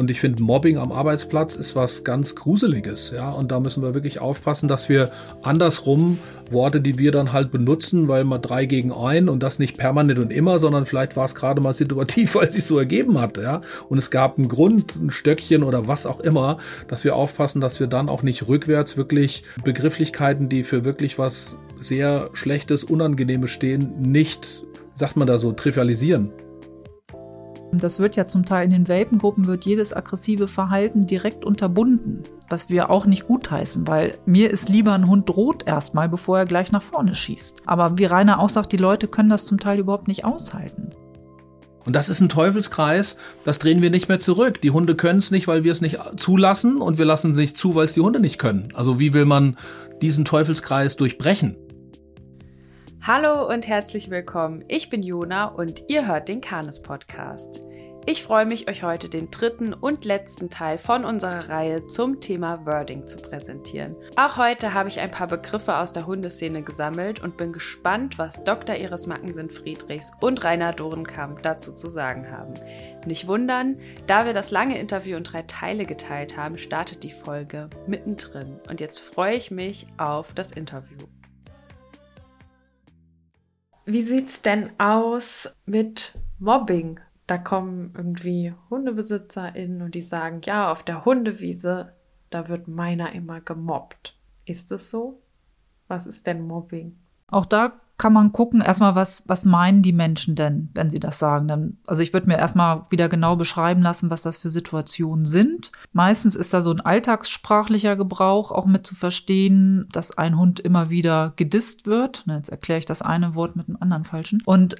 Und ich finde, Mobbing am Arbeitsplatz ist was ganz Gruseliges, ja. Und da müssen wir wirklich aufpassen, dass wir andersrum Worte, die wir dann halt benutzen, weil mal drei gegen ein und das nicht permanent und immer, sondern vielleicht war es gerade mal situativ, weil es sich so ergeben hat, ja. Und es gab einen Grund, ein Stöckchen oder was auch immer, dass wir aufpassen, dass wir dann auch nicht rückwärts wirklich Begrifflichkeiten, die für wirklich was sehr Schlechtes, Unangenehmes stehen, nicht, sagt man da so, trivialisieren. Das wird ja zum Teil in den Welpengruppen wird jedes aggressive Verhalten direkt unterbunden, was wir auch nicht gutheißen, weil mir ist lieber ein Hund droht erstmal, bevor er gleich nach vorne schießt. Aber wie Rainer auch sagt, die Leute können das zum Teil überhaupt nicht aushalten. Und das ist ein Teufelskreis, das drehen wir nicht mehr zurück. Die Hunde können es nicht, weil wir es nicht zulassen und wir lassen es nicht zu, weil es die Hunde nicht können. Also wie will man diesen Teufelskreis durchbrechen? Hallo und herzlich willkommen. Ich bin Jona und ihr hört den Kanes Podcast. Ich freue mich, euch heute den dritten und letzten Teil von unserer Reihe zum Thema Wording zu präsentieren. Auch heute habe ich ein paar Begriffe aus der Hundeszene gesammelt und bin gespannt, was Dr. Iris Mackensen Friedrichs und Rainer Dorenkamp dazu zu sagen haben. Nicht wundern, da wir das lange Interview in drei Teile geteilt haben, startet die Folge mittendrin. Und jetzt freue ich mich auf das Interview. Wie sieht's denn aus mit Mobbing? Da kommen irgendwie HundebesitzerInnen und die sagen, ja, auf der Hundewiese, da wird meiner immer gemobbt. Ist es so? Was ist denn Mobbing? Auch da kann man gucken, erstmal, was, was meinen die Menschen denn, wenn sie das sagen. Dann, also ich würde mir erstmal wieder genau beschreiben lassen, was das für Situationen sind. Meistens ist da so ein alltagssprachlicher Gebrauch auch mit zu verstehen, dass ein Hund immer wieder gedisst wird. Jetzt erkläre ich das eine Wort mit dem anderen falschen. Und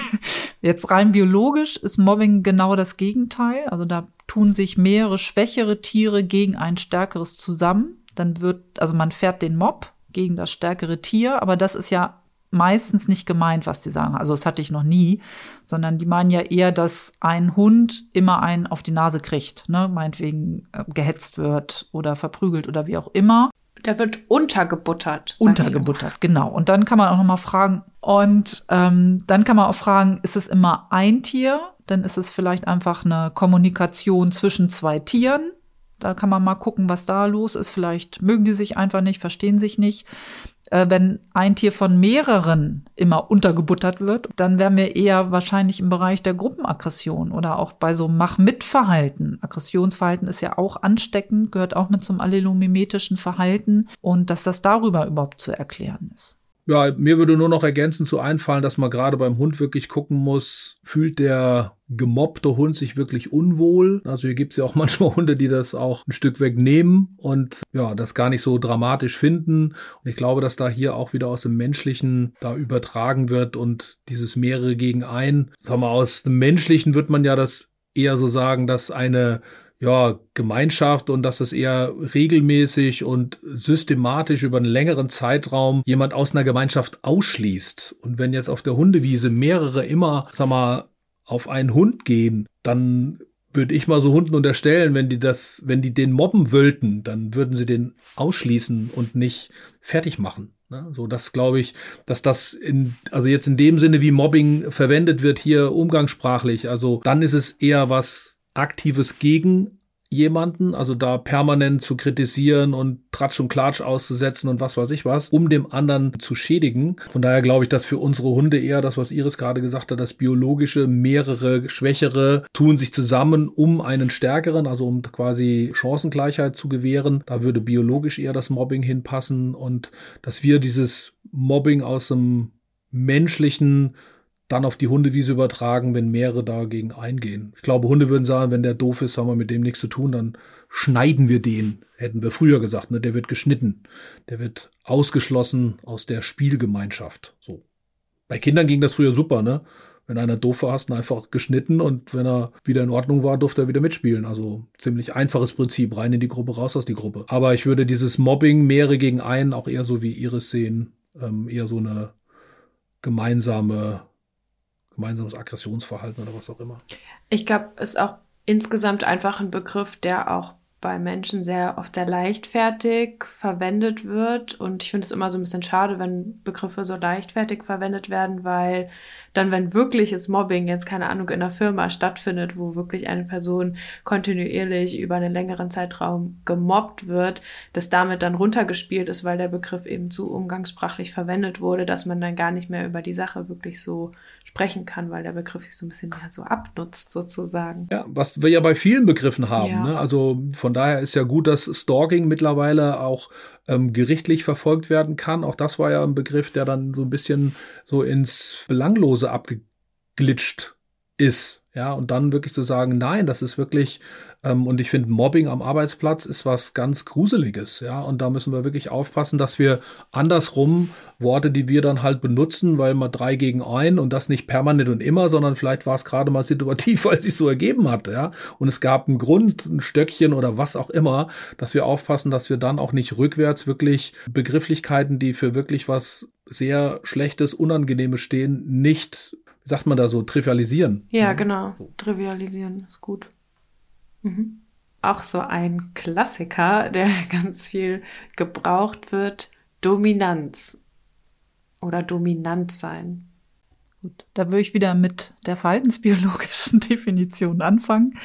jetzt rein biologisch ist Mobbing genau das Gegenteil. Also da tun sich mehrere schwächere Tiere gegen ein stärkeres zusammen. Dann wird, also man fährt den Mob gegen das stärkere Tier, aber das ist ja meistens nicht gemeint, was die sagen. Also das hatte ich noch nie, sondern die meinen ja eher, dass ein Hund immer einen auf die Nase kriegt, ne? meinetwegen äh, gehetzt wird oder verprügelt oder wie auch immer. Der wird untergebuttert. Untergebuttert, genau. Und dann kann man auch noch mal fragen. Und ähm, dann kann man auch fragen, ist es immer ein Tier? Dann ist es vielleicht einfach eine Kommunikation zwischen zwei Tieren. Da kann man mal gucken, was da los ist. Vielleicht mögen die sich einfach nicht, verstehen sich nicht wenn ein Tier von mehreren immer untergebuttert wird, dann wären wir eher wahrscheinlich im Bereich der Gruppenaggression oder auch bei so Mach-mit-Verhalten. Aggressionsverhalten ist ja auch ansteckend, gehört auch mit zum allelomimetischen Verhalten und dass das darüber überhaupt zu erklären ist. Ja, mir würde nur noch ergänzend zu einfallen, dass man gerade beim Hund wirklich gucken muss, fühlt der gemobbte Hund sich wirklich unwohl. Also hier gibt's ja auch manchmal Hunde, die das auch ein Stück weg nehmen und ja, das gar nicht so dramatisch finden. Und ich glaube, dass da hier auch wieder aus dem Menschlichen da übertragen wird und dieses mehrere gegen ein. Sagen wir, aus dem Menschlichen wird man ja das eher so sagen, dass eine ja, Gemeinschaft und dass es eher regelmäßig und systematisch über einen längeren Zeitraum jemand aus einer Gemeinschaft ausschließt. Und wenn jetzt auf der Hundewiese mehrere immer, sag mal, auf einen Hund gehen, dann würde ich mal so Hunden unterstellen, wenn die das, wenn die den mobben wollten, dann würden sie den ausschließen und nicht fertig machen. Ne? So, das glaube ich, dass das in, also jetzt in dem Sinne, wie Mobbing verwendet wird hier umgangssprachlich, also dann ist es eher was Aktives gegen jemanden, also da permanent zu kritisieren und Tratsch und Klatsch auszusetzen und was weiß ich was, um dem anderen zu schädigen. Von daher glaube ich, dass für unsere Hunde eher das, was Iris gerade gesagt hat, das biologische, mehrere Schwächere tun sich zusammen, um einen stärkeren, also um quasi Chancengleichheit zu gewähren. Da würde biologisch eher das Mobbing hinpassen und dass wir dieses Mobbing aus dem menschlichen dann auf die Hundewiese übertragen, wenn mehrere dagegen eingehen. Ich glaube, Hunde würden sagen, wenn der doof ist, haben wir mit dem nichts zu tun, dann schneiden wir den. Hätten wir früher gesagt, ne? Der wird geschnitten. Der wird ausgeschlossen aus der Spielgemeinschaft. So. Bei Kindern ging das früher super, ne? Wenn einer doof war, hast du einfach geschnitten und wenn er wieder in Ordnung war, durfte er wieder mitspielen. Also ziemlich einfaches Prinzip. Rein in die Gruppe, raus aus die Gruppe. Aber ich würde dieses Mobbing mehrere gegen einen auch eher so wie Iris sehen. Ähm, eher so eine gemeinsame gemeinsames Aggressionsverhalten oder was auch immer. Ich glaube, es ist auch insgesamt einfach ein Begriff, der auch bei Menschen sehr oft sehr leichtfertig verwendet wird. Und ich finde es immer so ein bisschen schade, wenn Begriffe so leichtfertig verwendet werden, weil dann, wenn wirkliches Mobbing jetzt, keine Ahnung, in einer Firma stattfindet, wo wirklich eine Person kontinuierlich über einen längeren Zeitraum gemobbt wird, dass damit dann runtergespielt ist, weil der Begriff eben zu umgangssprachlich verwendet wurde, dass man dann gar nicht mehr über die Sache wirklich so sprechen kann, weil der Begriff sich so ein bisschen ja, so abnutzt sozusagen. Ja, was wir ja bei vielen Begriffen haben. Ja. Ne? Also von daher ist ja gut, dass Stalking mittlerweile auch ähm, gerichtlich verfolgt werden kann. Auch das war ja ein Begriff, der dann so ein bisschen so ins Belanglose abgeglitscht ist. Ja, und dann wirklich zu sagen, nein, das ist wirklich, ähm, und ich finde, Mobbing am Arbeitsplatz ist was ganz Gruseliges. Ja, und da müssen wir wirklich aufpassen, dass wir andersrum Worte, die wir dann halt benutzen, weil mal drei gegen ein und das nicht permanent und immer, sondern vielleicht war es gerade mal situativ, weil es sich so ergeben hat. Ja, und es gab einen Grund, ein Stöckchen oder was auch immer, dass wir aufpassen, dass wir dann auch nicht rückwärts wirklich Begrifflichkeiten, die für wirklich was sehr Schlechtes, Unangenehmes stehen, nicht sagt man da so, trivialisieren. Ja, genau. Trivialisieren ist gut. Mhm. Auch so ein Klassiker, der ganz viel gebraucht wird, Dominanz oder dominant sein. Gut, da würde ich wieder mit der verhaltensbiologischen Definition anfangen.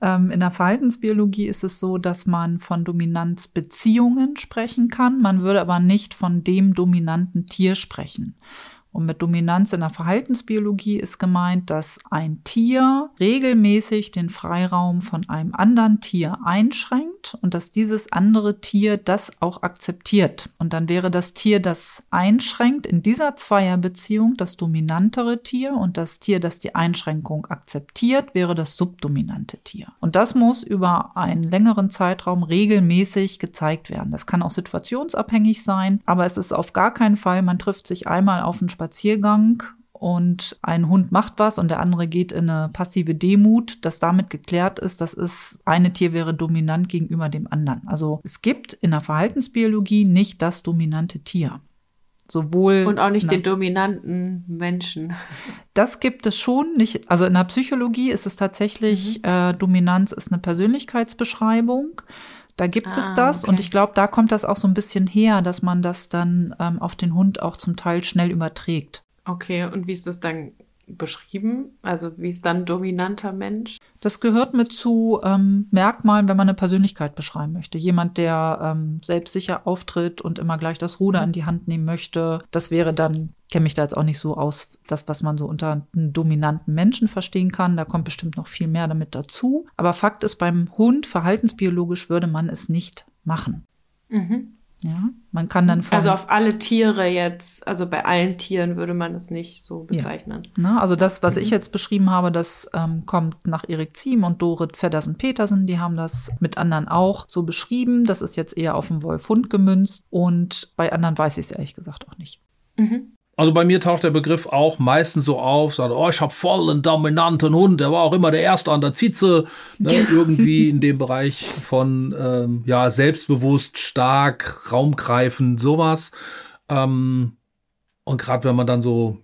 Ähm, in der Verhaltensbiologie ist es so, dass man von Dominanzbeziehungen sprechen kann. Man würde aber nicht von dem dominanten Tier sprechen. Und mit Dominanz in der Verhaltensbiologie ist gemeint, dass ein Tier regelmäßig den Freiraum von einem anderen Tier einschränkt und dass dieses andere Tier das auch akzeptiert. Und dann wäre das Tier, das einschränkt, in dieser Zweierbeziehung das dominantere Tier und das Tier, das die Einschränkung akzeptiert, wäre das subdominante Tier. Und das muss über einen längeren Zeitraum regelmäßig gezeigt werden. Das kann auch situationsabhängig sein, aber es ist auf gar keinen Fall, man trifft sich einmal auf einen Spaziergang und ein Hund macht was und der andere geht in eine passive Demut, dass damit geklärt ist, dass es eine Tier wäre dominant gegenüber dem anderen. Also es gibt in der Verhaltensbiologie nicht das dominante Tier. Sowohl und auch nicht den dominanten Menschen. Das gibt es schon nicht. Also in der Psychologie ist es tatsächlich, mhm. äh, Dominanz ist eine Persönlichkeitsbeschreibung. Da gibt ah, es das okay. und ich glaube, da kommt das auch so ein bisschen her, dass man das dann ähm, auf den Hund auch zum Teil schnell überträgt. Okay, und wie ist das dann beschrieben? Also wie ist dann dominanter Mensch? Das gehört mit zu ähm, Merkmalen, wenn man eine Persönlichkeit beschreiben möchte. Jemand, der ähm, selbstsicher auftritt und immer gleich das Ruder in die Hand nehmen möchte. Das wäre dann, kenne mich da jetzt auch nicht so aus, das, was man so unter einem dominanten Menschen verstehen kann. Da kommt bestimmt noch viel mehr damit dazu. Aber Fakt ist, beim Hund, verhaltensbiologisch würde man es nicht machen. Mhm. Ja, man kann dann von. Also auf alle Tiere jetzt, also bei allen Tieren würde man es nicht so bezeichnen. Ja. Na, also das, was mhm. ich jetzt beschrieben habe, das ähm, kommt nach Erik Ziem und Dorit Feddersen-Petersen. Die haben das mit anderen auch so beschrieben. Das ist jetzt eher auf den Wolf-Hund gemünzt und bei anderen weiß ich es ehrlich gesagt auch nicht. Mhm. Also bei mir taucht der Begriff auch meistens so auf, sagt, oh, ich habe voll einen dominanten Hund, der war auch immer der Erste an der Zitze. Ne? Irgendwie in dem Bereich von ähm, ja selbstbewusst, stark, raumgreifend, sowas. Ähm, und gerade wenn man dann so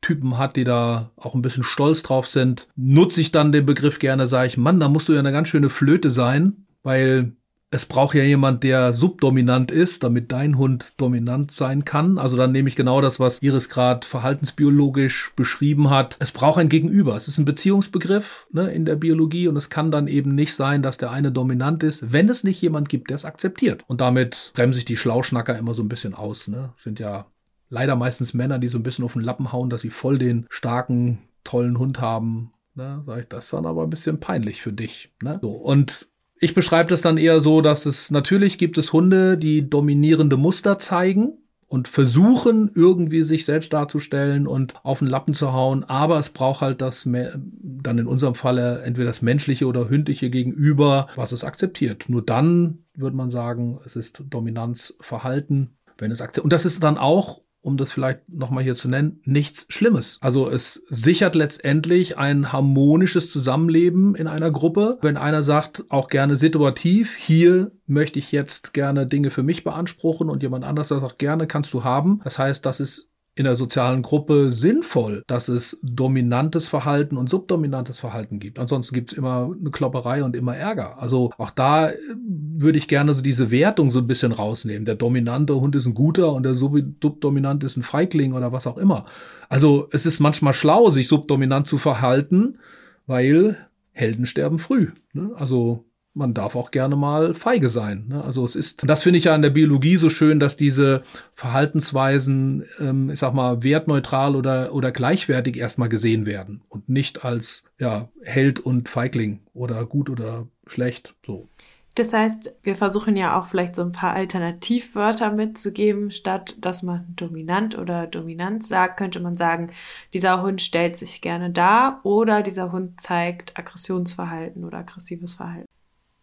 Typen hat, die da auch ein bisschen stolz drauf sind, nutze ich dann den Begriff gerne, sage ich, Mann, da musst du ja eine ganz schöne Flöte sein, weil es braucht ja jemand, der subdominant ist, damit dein Hund dominant sein kann. Also dann nehme ich genau das, was Iris gerade verhaltensbiologisch beschrieben hat. Es braucht ein Gegenüber. Es ist ein Beziehungsbegriff ne, in der Biologie und es kann dann eben nicht sein, dass der eine dominant ist, wenn es nicht jemand gibt, der es akzeptiert. Und damit bremse ich die Schlauschnacker immer so ein bisschen aus. Ne? Sind ja leider meistens Männer, die so ein bisschen auf den Lappen hauen, dass sie voll den starken, tollen Hund haben. Ne, sag ich, das ist dann aber ein bisschen peinlich für dich. Ne? So, und ich beschreibe das dann eher so, dass es natürlich gibt es Hunde, die dominierende Muster zeigen und versuchen irgendwie sich selbst darzustellen und auf den Lappen zu hauen, aber es braucht halt das dann in unserem Falle entweder das menschliche oder hündliche Gegenüber, was es akzeptiert. Nur dann würde man sagen, es ist Dominanzverhalten, wenn es akzeptiert. Und das ist dann auch um das vielleicht nochmal hier zu nennen, nichts Schlimmes. Also es sichert letztendlich ein harmonisches Zusammenleben in einer Gruppe. Wenn einer sagt, auch gerne situativ, hier möchte ich jetzt gerne Dinge für mich beanspruchen und jemand anders sagt auch gerne, kannst du haben. Das heißt, das ist in der sozialen Gruppe sinnvoll, dass es dominantes Verhalten und subdominantes Verhalten gibt. Ansonsten gibt es immer eine Klopperei und immer Ärger. Also auch da äh, würde ich gerne so diese Wertung so ein bisschen rausnehmen. Der dominante Hund ist ein guter und der subdominante ist ein Feigling oder was auch immer. Also es ist manchmal schlau, sich subdominant zu verhalten, weil Helden sterben früh. Ne? Also man darf auch gerne mal feige sein. Ne? Also es ist, das finde ich ja an der Biologie so schön, dass diese Verhaltensweisen, ähm, ich sag mal, wertneutral oder, oder gleichwertig erstmal gesehen werden und nicht als ja, Held und Feigling oder gut oder schlecht. So. Das heißt, wir versuchen ja auch vielleicht so ein paar Alternativwörter mitzugeben. Statt dass man dominant oder dominant sagt, könnte man sagen, dieser Hund stellt sich gerne dar oder dieser Hund zeigt Aggressionsverhalten oder aggressives Verhalten.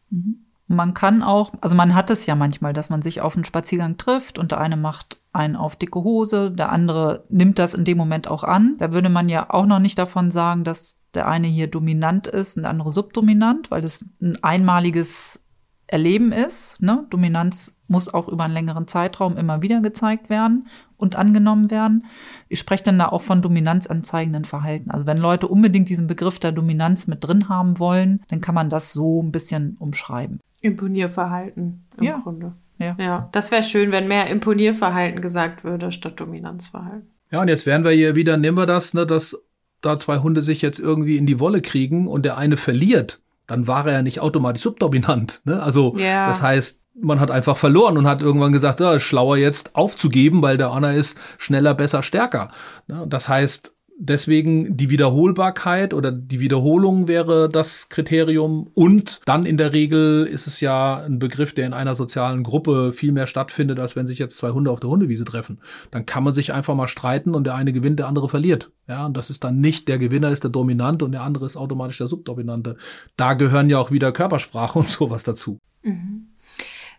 Mhm. Man kann auch, also man hat es ja manchmal, dass man sich auf einen Spaziergang trifft und der eine macht einen auf dicke Hose, der andere nimmt das in dem Moment auch an. Da würde man ja auch noch nicht davon sagen, dass der eine hier dominant ist und der andere subdominant, weil es ein einmaliges Erleben ist. Ne? Dominanz muss auch über einen längeren Zeitraum immer wieder gezeigt werden und angenommen werden. Ich spreche dann da auch von dominanzanzeigenden Verhalten. Also wenn Leute unbedingt diesen Begriff der Dominanz mit drin haben wollen, dann kann man das so ein bisschen umschreiben. Imponierverhalten im ja. Grunde. Ja, ja das wäre schön, wenn mehr Imponierverhalten gesagt würde statt Dominanzverhalten. Ja, und jetzt wären wir hier wieder, nehmen wir das, ne, dass da zwei Hunde sich jetzt irgendwie in die Wolle kriegen und der eine verliert dann war er ja nicht automatisch subdominant. Ne? Also ja. das heißt, man hat einfach verloren und hat irgendwann gesagt, ja, schlauer jetzt aufzugeben, weil der Anna ist schneller, besser, stärker. Ne? Das heißt, deswegen die Wiederholbarkeit oder die Wiederholung wäre das Kriterium. Und dann in der Regel ist es ja ein Begriff, der in einer sozialen Gruppe viel mehr stattfindet, als wenn sich jetzt zwei Hunde auf der Hundewiese treffen. Dann kann man sich einfach mal streiten und der eine gewinnt, der andere verliert. Ja, und das ist dann nicht der Gewinner ist der Dominante und der andere ist automatisch der Subdominante. Da gehören ja auch wieder Körpersprache und sowas dazu. Mhm.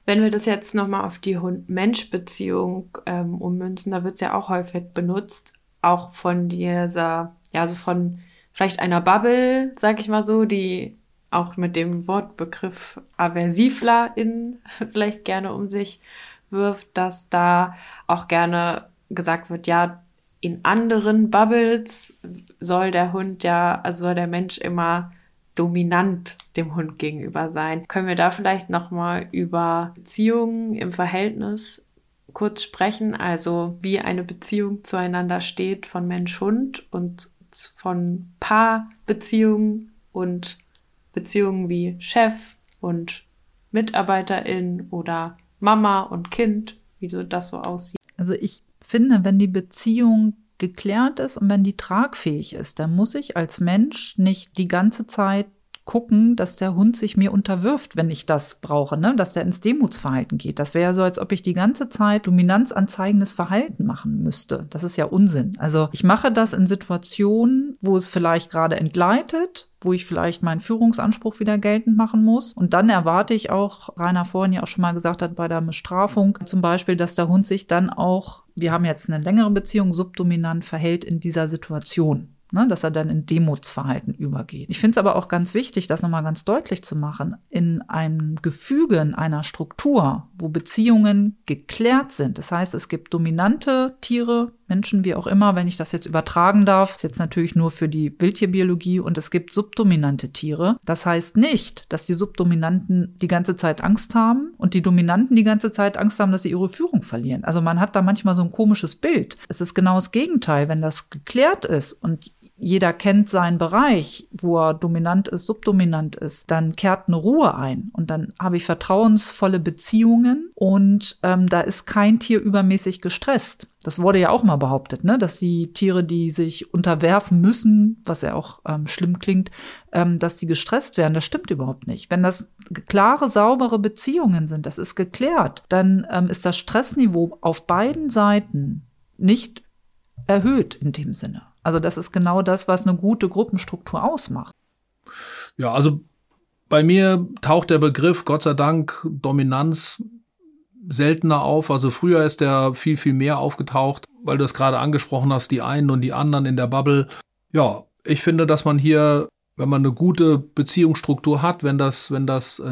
Wenn wir das jetzt nochmal auf die Hund-Mensch-Beziehung ähm, ummünzen, da wird es ja auch häufig benutzt auch von dieser, ja, so von vielleicht einer Bubble, sag ich mal so, die auch mit dem Wortbegriff aversivler in vielleicht gerne um sich wirft, dass da auch gerne gesagt wird, ja, in anderen Bubbles soll der Hund ja, also soll der Mensch immer dominant dem Hund gegenüber sein. Können wir da vielleicht noch mal über Beziehungen im Verhältnis kurz sprechen, also wie eine Beziehung zueinander steht von Mensch-Hund und von Paarbeziehungen und Beziehungen wie Chef und Mitarbeiterin oder Mama und Kind, wie so das so aussieht. Also ich finde, wenn die Beziehung geklärt ist und wenn die tragfähig ist, dann muss ich als Mensch nicht die ganze Zeit gucken, dass der Hund sich mir unterwirft, wenn ich das brauche, ne? dass der ins Demutsverhalten geht. Das wäre ja so, als ob ich die ganze Zeit dominanzanzeigendes Verhalten machen müsste. Das ist ja Unsinn. Also ich mache das in Situationen, wo es vielleicht gerade entgleitet, wo ich vielleicht meinen Führungsanspruch wieder geltend machen muss. Und dann erwarte ich auch, Rainer vorhin ja auch schon mal gesagt hat, bei der Bestrafung zum Beispiel, dass der Hund sich dann auch, wir haben jetzt eine längere Beziehung, subdominant verhält in dieser Situation ne, dass er dann in Demutsverhalten übergeht. Ich finde es aber auch ganz wichtig, das nochmal ganz deutlich zu machen. In einem Gefüge, in einer Struktur, wo Beziehungen geklärt sind, das heißt, es gibt dominante Tiere, Menschen, wie auch immer, wenn ich das jetzt übertragen darf, ist jetzt natürlich nur für die Wildtierbiologie und es gibt subdominante Tiere. Das heißt nicht, dass die Subdominanten die ganze Zeit Angst haben und die Dominanten die ganze Zeit Angst haben, dass sie ihre Führung verlieren. Also man hat da manchmal so ein komisches Bild. Es ist genau das Gegenteil, wenn das geklärt ist und jeder kennt seinen Bereich, wo er dominant ist, subdominant ist, dann kehrt eine Ruhe ein und dann habe ich vertrauensvolle Beziehungen und ähm, da ist kein Tier übermäßig gestresst. Das wurde ja auch mal behauptet, ne? dass die Tiere, die sich unterwerfen müssen, was ja auch ähm, schlimm klingt, ähm, dass die gestresst werden. Das stimmt überhaupt nicht. Wenn das klare, saubere Beziehungen sind, das ist geklärt, dann ähm, ist das Stressniveau auf beiden Seiten nicht erhöht in dem Sinne. Also das ist genau das, was eine gute Gruppenstruktur ausmacht. Ja, also bei mir taucht der Begriff Gott sei Dank Dominanz seltener auf. Also früher ist der viel, viel mehr aufgetaucht, weil du es gerade angesprochen hast, die einen und die anderen in der Bubble. Ja, ich finde, dass man hier, wenn man eine gute Beziehungsstruktur hat, wenn das, wenn das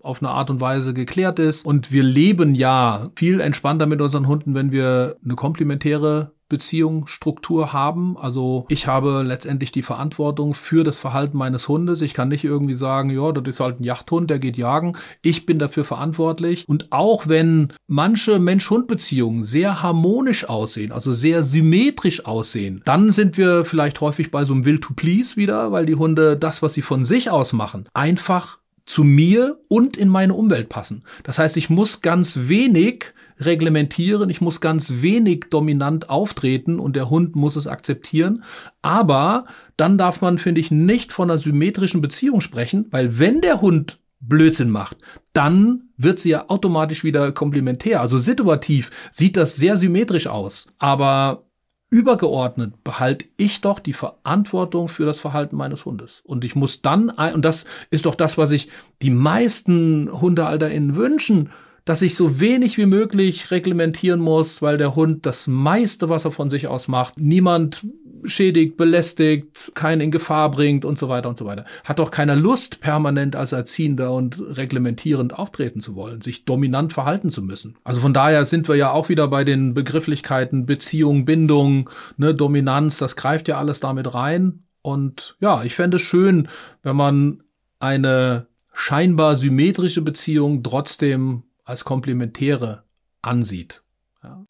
auf eine Art und Weise geklärt ist und wir leben ja viel entspannter mit unseren Hunden, wenn wir eine komplementäre Beziehungsstruktur haben. Also ich habe letztendlich die Verantwortung für das Verhalten meines Hundes. Ich kann nicht irgendwie sagen, ja, das ist halt ein Jagdhund, der geht jagen. Ich bin dafür verantwortlich. Und auch wenn manche Mensch-Hund-Beziehungen sehr harmonisch aussehen, also sehr symmetrisch aussehen, dann sind wir vielleicht häufig bei so einem Will to Please wieder, weil die Hunde das, was sie von sich aus machen, einfach zu mir und in meine Umwelt passen. Das heißt, ich muss ganz wenig reglementieren, ich muss ganz wenig dominant auftreten und der Hund muss es akzeptieren. Aber dann darf man, finde ich, nicht von einer symmetrischen Beziehung sprechen, weil wenn der Hund Blödsinn macht, dann wird sie ja automatisch wieder komplementär. Also situativ sieht das sehr symmetrisch aus. Aber übergeordnet behalte ich doch die Verantwortung für das Verhalten meines Hundes. Und ich muss dann, und das ist doch das, was sich die meisten HundehalterInnen wünschen, dass ich so wenig wie möglich reglementieren muss, weil der Hund das meiste, was er von sich aus macht, niemand schädigt, belästigt, keinen in Gefahr bringt und so weiter und so weiter. Hat doch keiner Lust, permanent als Erziehender und reglementierend auftreten zu wollen, sich dominant verhalten zu müssen. Also von daher sind wir ja auch wieder bei den Begrifflichkeiten Beziehung, Bindung, ne, Dominanz, das greift ja alles damit rein. Und ja, ich fände es schön, wenn man eine scheinbar symmetrische Beziehung trotzdem als komplementäre ansieht. Ja.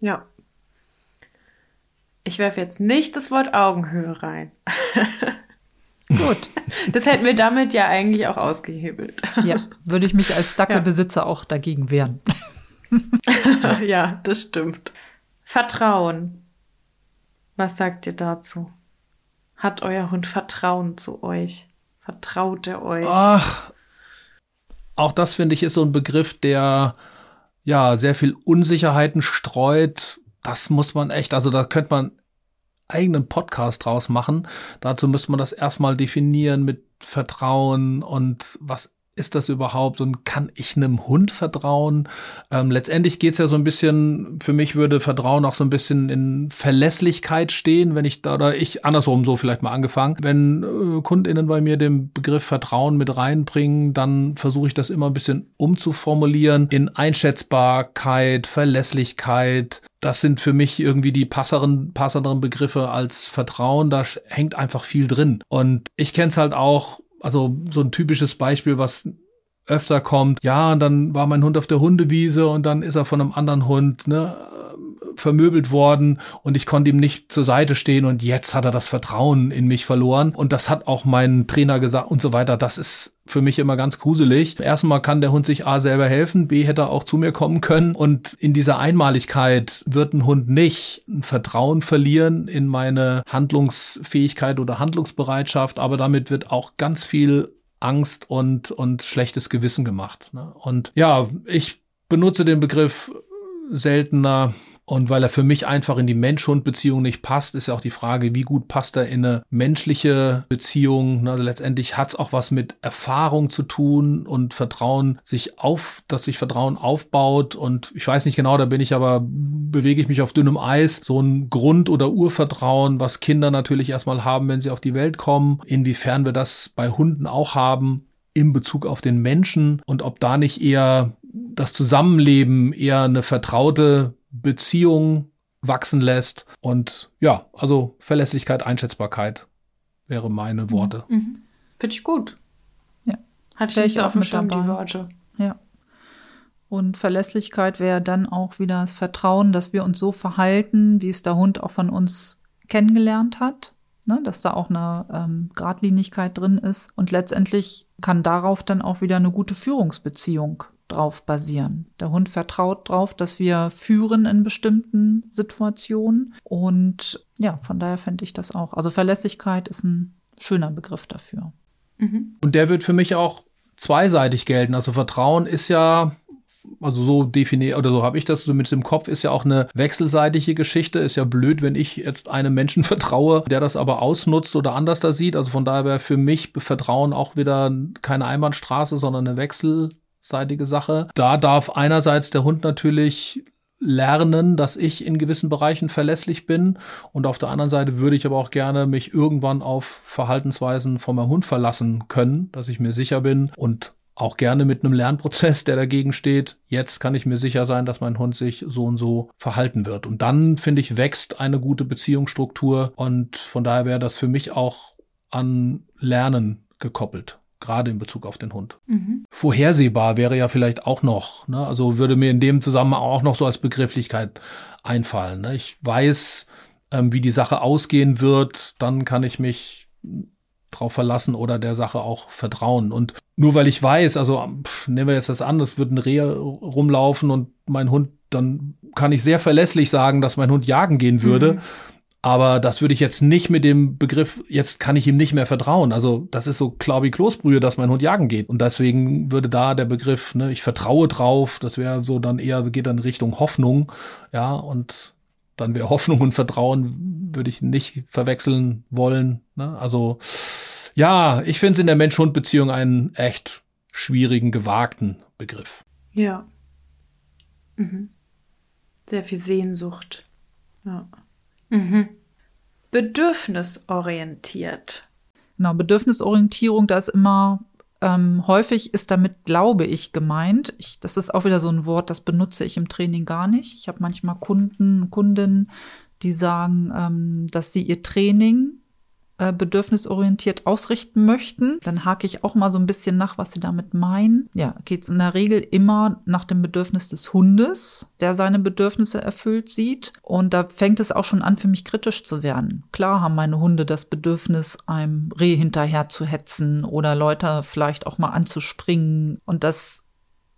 ja. Ich werfe jetzt nicht das Wort Augenhöhe rein. Gut. Das hätten wir damit ja eigentlich auch ausgehebelt. Ja, würde ich mich als Dackelbesitzer ja. auch dagegen wehren. ja, das stimmt. Vertrauen. Was sagt ihr dazu? Hat euer Hund Vertrauen zu euch? Vertraut er euch? Ach, auch das finde ich ist so ein Begriff, der ja sehr viel Unsicherheiten streut. Das muss man echt, also da könnte man eigenen Podcast draus machen. Dazu müsste man das erstmal definieren mit Vertrauen und was ist das überhaupt und kann ich einem Hund vertrauen? Ähm, letztendlich geht's ja so ein bisschen, für mich würde Vertrauen auch so ein bisschen in Verlässlichkeit stehen, wenn ich da, oder ich andersrum so vielleicht mal angefangen, wenn äh, KundInnen bei mir den Begriff Vertrauen mit reinbringen, dann versuche ich das immer ein bisschen umzuformulieren in Einschätzbarkeit, Verlässlichkeit, das sind für mich irgendwie die passeren, passenderen Begriffe als Vertrauen. Da hängt einfach viel drin. Und ich kenne es halt auch also so ein typisches Beispiel, was öfter kommt. Ja, und dann war mein Hund auf der Hundewiese und dann ist er von einem anderen Hund, ne, vermöbelt worden und ich konnte ihm nicht zur Seite stehen und jetzt hat er das Vertrauen in mich verloren und das hat auch mein Trainer gesagt und so weiter. Das ist für mich immer ganz gruselig. Erstmal kann der Hund sich A selber helfen, B hätte er auch zu mir kommen können und in dieser Einmaligkeit wird ein Hund nicht ein Vertrauen verlieren in meine Handlungsfähigkeit oder Handlungsbereitschaft, aber damit wird auch ganz viel Angst und, und schlechtes Gewissen gemacht. Ne? Und ja, ich benutze den Begriff seltener und weil er für mich einfach in die Mensch-Hund-Beziehung nicht passt, ist ja auch die Frage, wie gut passt er in eine menschliche Beziehung. Also letztendlich hat es auch was mit Erfahrung zu tun und Vertrauen sich auf, dass sich Vertrauen aufbaut. Und ich weiß nicht genau, da bin ich aber, bewege ich mich auf dünnem Eis. So ein Grund- oder Urvertrauen, was Kinder natürlich erstmal haben, wenn sie auf die Welt kommen. Inwiefern wir das bei Hunden auch haben in Bezug auf den Menschen und ob da nicht eher das Zusammenleben eher eine vertraute Beziehung wachsen lässt. Und ja, also Verlässlichkeit, Einschätzbarkeit wäre meine mhm. Worte. Mhm. Finde ich gut. Ja. Hatte ich nicht auf dem Schirm, die Worte. Ja. Und Verlässlichkeit wäre dann auch wieder das Vertrauen, dass wir uns so verhalten, wie es der Hund auch von uns kennengelernt hat. Ne, dass da auch eine ähm, Gradlinigkeit drin ist. Und letztendlich kann darauf dann auch wieder eine gute Führungsbeziehung drauf basieren. Der Hund vertraut drauf, dass wir führen in bestimmten Situationen. Und ja, von daher fände ich das auch. Also Verlässlichkeit ist ein schöner Begriff dafür. Mhm. Und der wird für mich auch zweiseitig gelten. Also Vertrauen ist ja also so definiert oder so habe ich das so mit dem Kopf ist ja auch eine wechselseitige Geschichte. Ist ja blöd, wenn ich jetzt einem Menschen vertraue, der das aber ausnutzt oder anders da sieht. Also von daher wäre für mich Vertrauen auch wieder keine Einbahnstraße, sondern eine Wechsel seitige Sache. Da darf einerseits der Hund natürlich lernen, dass ich in gewissen Bereichen verlässlich bin. Und auf der anderen Seite würde ich aber auch gerne mich irgendwann auf Verhaltensweisen von meinem Hund verlassen können, dass ich mir sicher bin und auch gerne mit einem Lernprozess, der dagegen steht. Jetzt kann ich mir sicher sein, dass mein Hund sich so und so verhalten wird. Und dann, finde ich, wächst eine gute Beziehungsstruktur. Und von daher wäre das für mich auch an Lernen gekoppelt gerade in Bezug auf den Hund. Mhm. Vorhersehbar wäre ja vielleicht auch noch, ne? also würde mir in dem Zusammenhang auch noch so als Begrifflichkeit einfallen. Ne? Ich weiß, ähm, wie die Sache ausgehen wird, dann kann ich mich drauf verlassen oder der Sache auch vertrauen. Und nur weil ich weiß, also pff, nehmen wir jetzt das an, es wird ein Reh rumlaufen und mein Hund, dann kann ich sehr verlässlich sagen, dass mein Hund jagen gehen würde. Mhm. Aber das würde ich jetzt nicht mit dem Begriff, jetzt kann ich ihm nicht mehr vertrauen. Also das ist so klar wie Kloßbrühe, dass mein Hund jagen geht. Und deswegen würde da der Begriff, ne, ich vertraue drauf, das wäre so dann eher, geht dann Richtung Hoffnung. Ja, und dann wäre Hoffnung und Vertrauen, würde ich nicht verwechseln wollen. Ne? Also ja, ich finde es in der Mensch-Hund-Beziehung einen echt schwierigen, gewagten Begriff. Ja. Mhm. Sehr viel Sehnsucht. Ja. Mhm. Bedürfnisorientiert. Genau, Bedürfnisorientierung, da ist immer ähm, häufig ist damit Glaube ich gemeint. Ich, das ist auch wieder so ein Wort, das benutze ich im Training gar nicht. Ich habe manchmal Kunden, Kundinnen, die sagen, ähm, dass sie ihr Training äh, bedürfnisorientiert ausrichten möchten. Dann hake ich auch mal so ein bisschen nach, was sie damit meinen. Ja, geht es in der Regel immer nach dem Bedürfnis des Hundes, der seine Bedürfnisse erfüllt sieht. Und da fängt es auch schon an, für mich kritisch zu werden. Klar haben meine Hunde das Bedürfnis, einem Reh hinterher zu hetzen oder Leute vielleicht auch mal anzuspringen. Und das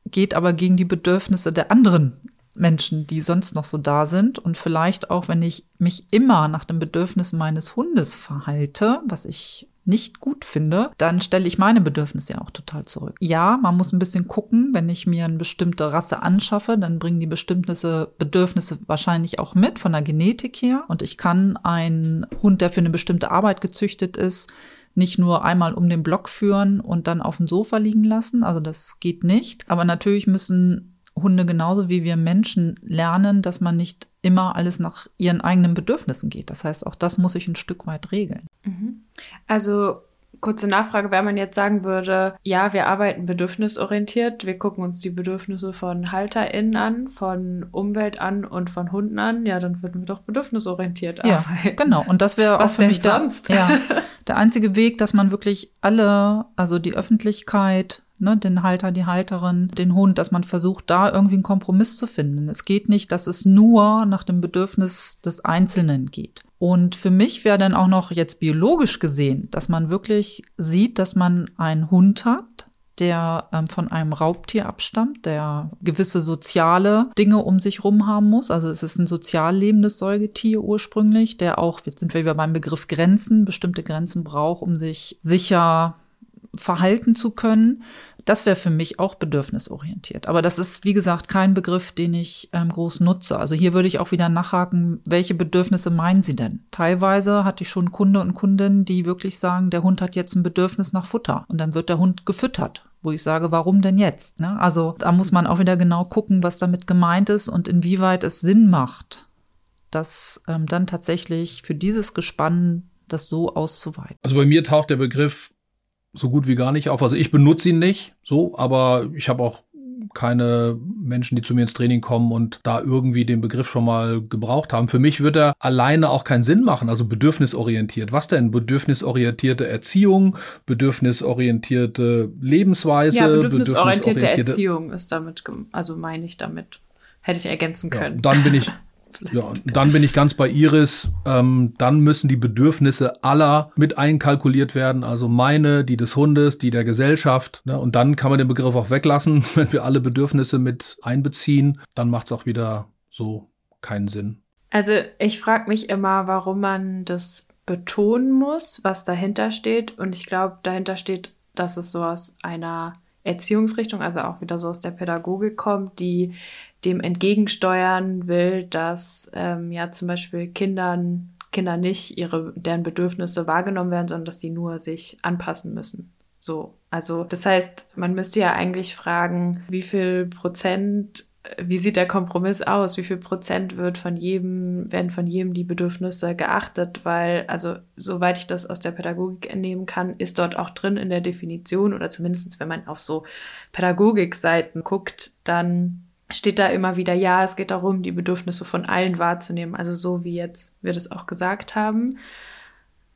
geht aber gegen die Bedürfnisse der anderen Menschen, die sonst noch so da sind. Und vielleicht auch, wenn ich mich immer nach dem Bedürfnis meines Hundes verhalte, was ich nicht gut finde, dann stelle ich meine Bedürfnisse ja auch total zurück. Ja, man muss ein bisschen gucken, wenn ich mir eine bestimmte Rasse anschaffe, dann bringen die bestimmte Bedürfnisse wahrscheinlich auch mit von der Genetik her. Und ich kann einen Hund, der für eine bestimmte Arbeit gezüchtet ist, nicht nur einmal um den Block führen und dann auf dem Sofa liegen lassen. Also das geht nicht. Aber natürlich müssen Hunde genauso wie wir Menschen lernen, dass man nicht immer alles nach ihren eigenen Bedürfnissen geht. Das heißt, auch das muss ich ein Stück weit regeln. Mhm. Also kurze Nachfrage, wenn man jetzt sagen würde, ja, wir arbeiten bedürfnisorientiert, wir gucken uns die Bedürfnisse von HalterInnen an, von Umwelt an und von Hunden an, ja, dann würden wir doch bedürfnisorientiert ja, arbeiten. Genau, und das wäre auch für mich sonst? Der, ja, der einzige Weg, dass man wirklich alle, also die Öffentlichkeit, ne, den Halter, die Halterin, den Hund, dass man versucht, da irgendwie einen Kompromiss zu finden. Es geht nicht, dass es nur nach dem Bedürfnis des Einzelnen geht. Und für mich wäre dann auch noch jetzt biologisch gesehen, dass man wirklich sieht, dass man einen Hund hat, der ähm, von einem Raubtier abstammt, der gewisse soziale Dinge um sich rum haben muss. Also es ist ein sozial lebendes Säugetier ursprünglich, der auch, jetzt sind wir wieder beim Begriff Grenzen, bestimmte Grenzen braucht, um sich sicher verhalten zu können. Das wäre für mich auch bedürfnisorientiert. Aber das ist, wie gesagt, kein Begriff, den ich ähm, groß nutze. Also hier würde ich auch wieder nachhaken, welche Bedürfnisse meinen Sie denn? Teilweise hatte ich schon Kunde und Kundinnen, die wirklich sagen, der Hund hat jetzt ein Bedürfnis nach Futter. Und dann wird der Hund gefüttert wo ich sage, warum denn jetzt? Ne? Also da muss man auch wieder genau gucken, was damit gemeint ist und inwieweit es Sinn macht, das ähm, dann tatsächlich für dieses Gespann das so auszuweiten. Also bei mir taucht der Begriff so gut wie gar nicht auf. Also ich benutze ihn nicht so, aber ich habe auch keine Menschen, die zu mir ins Training kommen und da irgendwie den Begriff schon mal gebraucht haben. Für mich wird er alleine auch keinen Sinn machen, also bedürfnisorientiert. Was denn? Bedürfnisorientierte Erziehung, bedürfnisorientierte Lebensweise, ja, bedürfnisorientierte, bedürfnisorientierte Erziehung ist damit, also meine ich damit. Hätte ich ergänzen können. Ja, dann bin ich Ja, dann bin ich ganz bei Iris. Ähm, dann müssen die Bedürfnisse aller mit einkalkuliert werden. Also meine, die des Hundes, die der Gesellschaft. Ne? Und dann kann man den Begriff auch weglassen. Wenn wir alle Bedürfnisse mit einbeziehen, dann macht es auch wieder so keinen Sinn. Also ich frage mich immer, warum man das betonen muss, was dahinter steht. Und ich glaube, dahinter steht, dass es so aus einer Erziehungsrichtung, also auch wieder so aus der Pädagogik kommt, die dem entgegensteuern will, dass ähm, ja zum Beispiel Kindern, Kinder nicht ihre, deren Bedürfnisse wahrgenommen werden, sondern dass sie nur sich anpassen müssen. So. Also, das heißt, man müsste ja eigentlich fragen, wie viel Prozent wie sieht der Kompromiss aus? Wie viel Prozent wird von jedem, werden von jedem die Bedürfnisse geachtet? Weil, also, soweit ich das aus der Pädagogik entnehmen kann, ist dort auch drin in der Definition oder zumindest, wenn man auf so Pädagogikseiten guckt, dann steht da immer wieder, ja, es geht darum, die Bedürfnisse von allen wahrzunehmen. Also so wie jetzt wir das auch gesagt haben.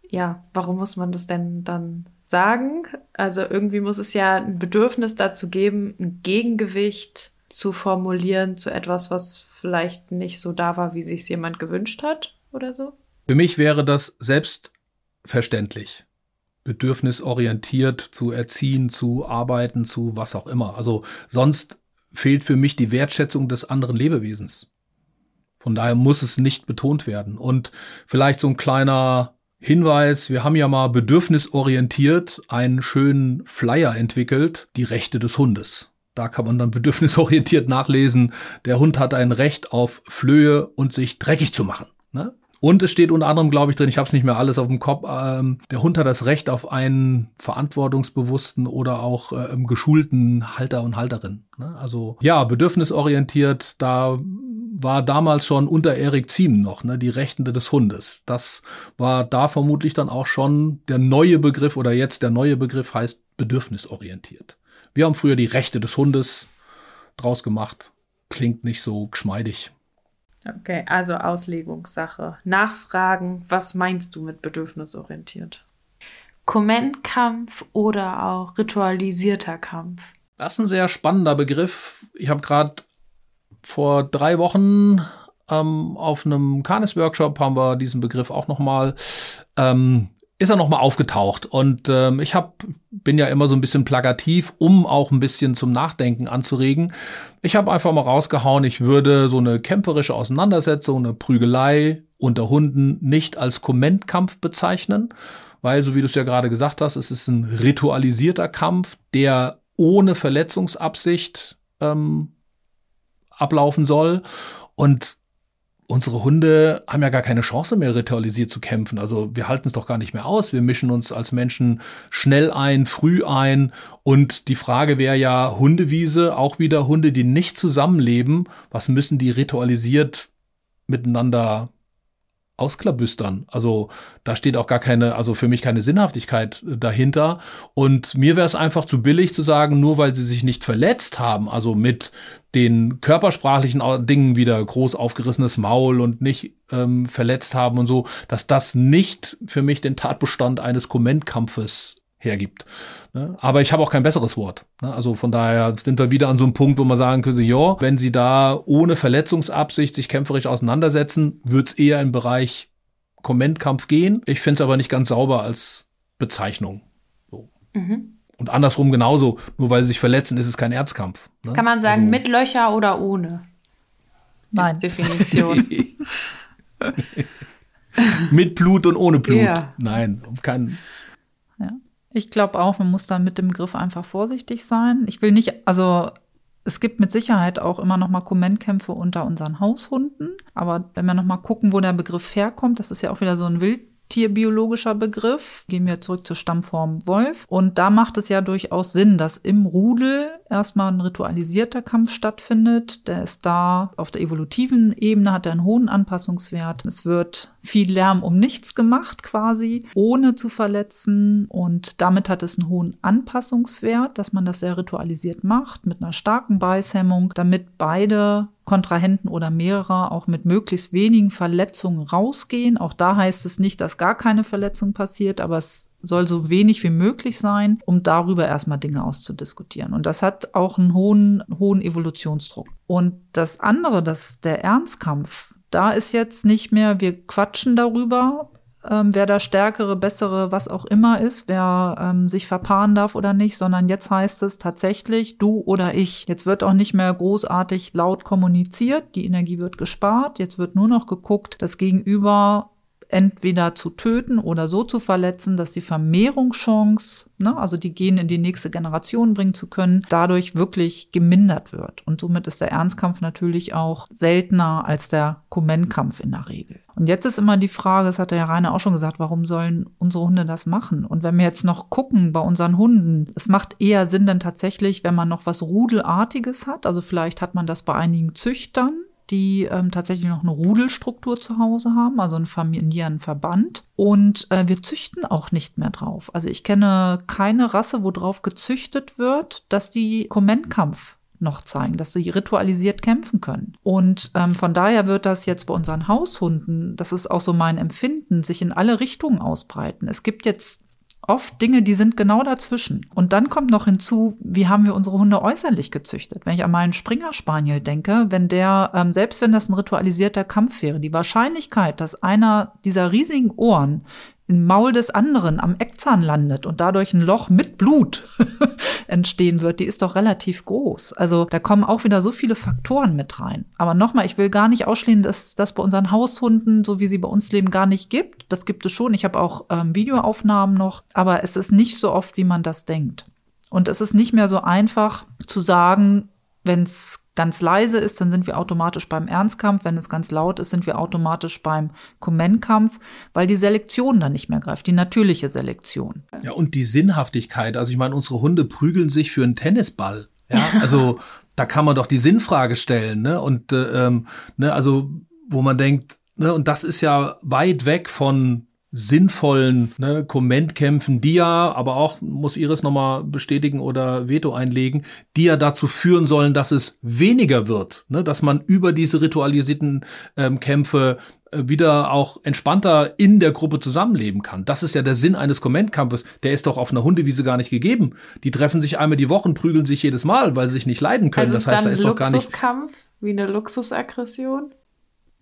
Ja, warum muss man das denn dann sagen? Also irgendwie muss es ja ein Bedürfnis dazu geben, ein Gegengewicht zu formulieren zu etwas, was vielleicht nicht so da war, wie sich es jemand gewünscht hat oder so? Für mich wäre das selbstverständlich. Bedürfnisorientiert zu erziehen, zu arbeiten, zu was auch immer. Also sonst fehlt für mich die Wertschätzung des anderen Lebewesens. Von daher muss es nicht betont werden. Und vielleicht so ein kleiner Hinweis, wir haben ja mal bedürfnisorientiert einen schönen Flyer entwickelt, die Rechte des Hundes. Da kann man dann bedürfnisorientiert nachlesen, der Hund hat ein Recht auf Flöhe und sich dreckig zu machen. Und es steht unter anderem, glaube ich, drin, ich habe es nicht mehr alles auf dem Kopf, ähm, der Hund hat das Recht auf einen verantwortungsbewussten oder auch äh, geschulten Halter und Halterin. Ne? Also ja, bedürfnisorientiert, da war damals schon unter Erik Ziem noch, ne, die Rechtende des Hundes. Das war da vermutlich dann auch schon der neue Begriff oder jetzt der neue Begriff heißt bedürfnisorientiert. Wir haben früher die Rechte des Hundes draus gemacht. Klingt nicht so geschmeidig. Okay, also Auslegungssache. Nachfragen, was meinst du mit bedürfnisorientiert? Kommentkampf oder auch ritualisierter Kampf? Das ist ein sehr spannender Begriff. Ich habe gerade vor drei Wochen ähm, auf einem Canis-Workshop haben wir diesen Begriff auch noch mal ähm, ist er nochmal aufgetaucht. Und ähm, ich hab, bin ja immer so ein bisschen plakativ, um auch ein bisschen zum Nachdenken anzuregen. Ich habe einfach mal rausgehauen, ich würde so eine kämpferische Auseinandersetzung, eine Prügelei unter Hunden nicht als Kommentkampf bezeichnen, weil, so wie du es ja gerade gesagt hast, es ist ein ritualisierter Kampf, der ohne Verletzungsabsicht ähm, ablaufen soll. Und unsere Hunde haben ja gar keine Chance mehr, ritualisiert zu kämpfen. Also wir halten es doch gar nicht mehr aus. Wir mischen uns als Menschen schnell ein, früh ein. Und die Frage wäre ja, Hundewiese, auch wieder Hunde, die nicht zusammenleben, was müssen die ritualisiert miteinander ausklabüstern. Also da steht auch gar keine, also für mich keine Sinnhaftigkeit dahinter. Und mir wäre es einfach zu billig zu sagen, nur weil sie sich nicht verletzt haben, also mit den körpersprachlichen Dingen wieder groß aufgerissenes Maul und nicht ähm, verletzt haben und so, dass das nicht für mich den Tatbestand eines Kommentkampfes hergibt. Ne? Aber ich habe auch kein besseres Wort. Ne? Also von daher sind wir wieder an so einem Punkt, wo man sagen könnte, ja, wenn sie da ohne Verletzungsabsicht sich kämpferisch auseinandersetzen, wird es eher im Bereich Kommentkampf gehen. Ich finde es aber nicht ganz sauber als Bezeichnung. So. Mhm. Und andersrum genauso, nur weil sie sich verletzen, ist es kein Erzkampf. Ne? Kann man sagen, also, mit Löcher oder ohne? Nein. Definition. mit Blut und ohne Blut. Ja. Nein, kein, ich glaube auch, man muss da mit dem Begriff einfach vorsichtig sein. Ich will nicht, also es gibt mit Sicherheit auch immer noch mal Kommentkämpfe unter unseren Haushunden. Aber wenn wir noch mal gucken, wo der Begriff herkommt, das ist ja auch wieder so ein Wild tierbiologischer Begriff. Gehen wir zurück zur Stammform Wolf. Und da macht es ja durchaus Sinn, dass im Rudel erstmal ein ritualisierter Kampf stattfindet. Der ist da auf der evolutiven Ebene, hat er einen hohen Anpassungswert. Es wird viel Lärm um nichts gemacht quasi, ohne zu verletzen. Und damit hat es einen hohen Anpassungswert, dass man das sehr ritualisiert macht, mit einer starken Beißhemmung, damit beide Kontrahenten oder mehrere auch mit möglichst wenigen Verletzungen rausgehen. Auch da heißt es nicht, dass gar keine Verletzung passiert, aber es soll so wenig wie möglich sein, um darüber erstmal Dinge auszudiskutieren. Und das hat auch einen hohen, hohen Evolutionsdruck. Und das andere, das der Ernstkampf, da ist jetzt nicht mehr, wir quatschen darüber, ähm, wer da stärkere, bessere, was auch immer ist, wer ähm, sich verpaaren darf oder nicht, sondern jetzt heißt es tatsächlich du oder ich. Jetzt wird auch nicht mehr großartig laut kommuniziert, die Energie wird gespart, jetzt wird nur noch geguckt, das Gegenüber entweder zu töten oder so zu verletzen, dass die Vermehrungschance, ne, also die Gene in die nächste Generation bringen zu können, dadurch wirklich gemindert wird. Und somit ist der Ernstkampf natürlich auch seltener als der Kumenkampf in der Regel. Und jetzt ist immer die Frage, das hat der Herr Rainer auch schon gesagt, warum sollen unsere Hunde das machen? Und wenn wir jetzt noch gucken bei unseren Hunden, es macht eher Sinn dann tatsächlich, wenn man noch was Rudelartiges hat. Also vielleicht hat man das bei einigen Züchtern, die ähm, tatsächlich noch eine Rudelstruktur zu Hause haben, also einen familiären Verband. Und äh, wir züchten auch nicht mehr drauf. Also ich kenne keine Rasse, wo drauf gezüchtet wird, dass die Kommentkampf noch zeigen, dass sie ritualisiert kämpfen können. Und ähm, von daher wird das jetzt bei unseren Haushunden, das ist auch so mein Empfinden, sich in alle Richtungen ausbreiten. Es gibt jetzt oft Dinge, die sind genau dazwischen. Und dann kommt noch hinzu, wie haben wir unsere Hunde äußerlich gezüchtet? Wenn ich an meinen Springer Spaniel denke, wenn der, ähm, selbst wenn das ein ritualisierter Kampf wäre, die Wahrscheinlichkeit, dass einer dieser riesigen Ohren im Maul des anderen am Eckzahn landet und dadurch ein Loch mit Blut entstehen wird, die ist doch relativ groß. Also da kommen auch wieder so viele Faktoren mit rein. Aber nochmal, ich will gar nicht ausschließen, dass das bei unseren Haushunden, so wie sie bei uns leben, gar nicht gibt. Das gibt es schon. Ich habe auch ähm, Videoaufnahmen noch, aber es ist nicht so oft, wie man das denkt. Und es ist nicht mehr so einfach zu sagen, wenn es ganz leise ist, dann sind wir automatisch beim Ernstkampf. Wenn es ganz laut ist, sind wir automatisch beim Kommentkampf, weil die Selektion dann nicht mehr greift, die natürliche Selektion. Ja, und die Sinnhaftigkeit. Also ich meine, unsere Hunde prügeln sich für einen Tennisball. Ja, also da kann man doch die Sinnfrage stellen, ne? Und äh, ähm, ne, also wo man denkt, ne, und das ist ja weit weg von sinnvollen ne, Kommentkämpfen, die ja, aber auch, muss Iris nochmal bestätigen oder Veto einlegen, die ja dazu führen sollen, dass es weniger wird, ne, dass man über diese ritualisierten ähm, Kämpfe äh, wieder auch entspannter in der Gruppe zusammenleben kann. Das ist ja der Sinn eines Kommentkampfes. Der ist doch auf einer Hundewiese gar nicht gegeben. Die treffen sich einmal die Woche und prügeln sich jedes Mal, weil sie sich nicht leiden können. Also das heißt, da ist doch gar nicht. Luxuskampf, wie eine Luxusaggression?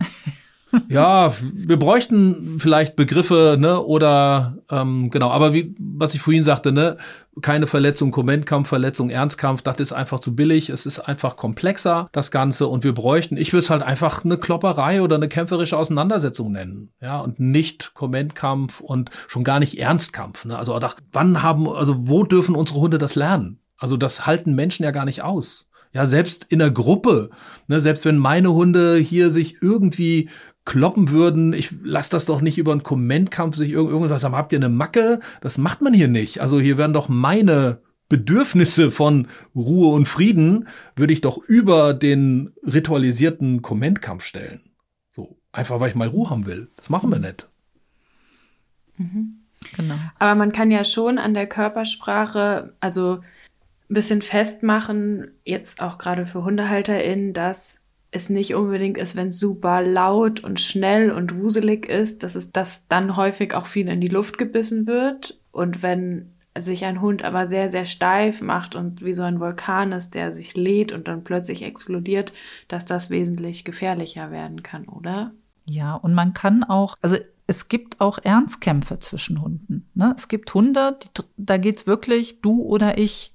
ja, wir bräuchten vielleicht Begriffe, ne, oder ähm, genau, aber wie, was ich vorhin sagte, ne, keine Verletzung, Kommentkampf, Verletzung, Ernstkampf, das ist einfach zu billig. Es ist einfach komplexer, das Ganze, und wir bräuchten, ich würde es halt einfach eine Klopperei oder eine kämpferische Auseinandersetzung nennen, ja, und nicht Kommentkampf und schon gar nicht Ernstkampf. Ne? Also wann haben, also wo dürfen unsere Hunde das lernen? Also das halten Menschen ja gar nicht aus. Ja, selbst in der Gruppe, ne, selbst wenn meine Hunde hier sich irgendwie kloppen würden, ich lasse das doch nicht über einen Kommentkampf sich irgendwas sagen, habt ihr eine Macke? Das macht man hier nicht. Also hier werden doch meine Bedürfnisse von Ruhe und Frieden, würde ich doch über den ritualisierten Kommentkampf stellen. So, einfach weil ich mal Ruhe haben will. Das machen wir nicht. Mhm. Genau. Aber man kann ja schon an der Körpersprache, also ein bisschen festmachen, jetzt auch gerade für HundehalterInnen, dass es nicht unbedingt ist, wenn es super laut und schnell und wuselig ist, dass es das dann häufig auch viel in die Luft gebissen wird. Und wenn sich ein Hund aber sehr, sehr steif macht und wie so ein Vulkan ist, der sich lädt und dann plötzlich explodiert, dass das wesentlich gefährlicher werden kann, oder? Ja, und man kann auch, also es gibt auch Ernstkämpfe zwischen Hunden. Ne? Es gibt Hunde, die, da geht's wirklich du oder ich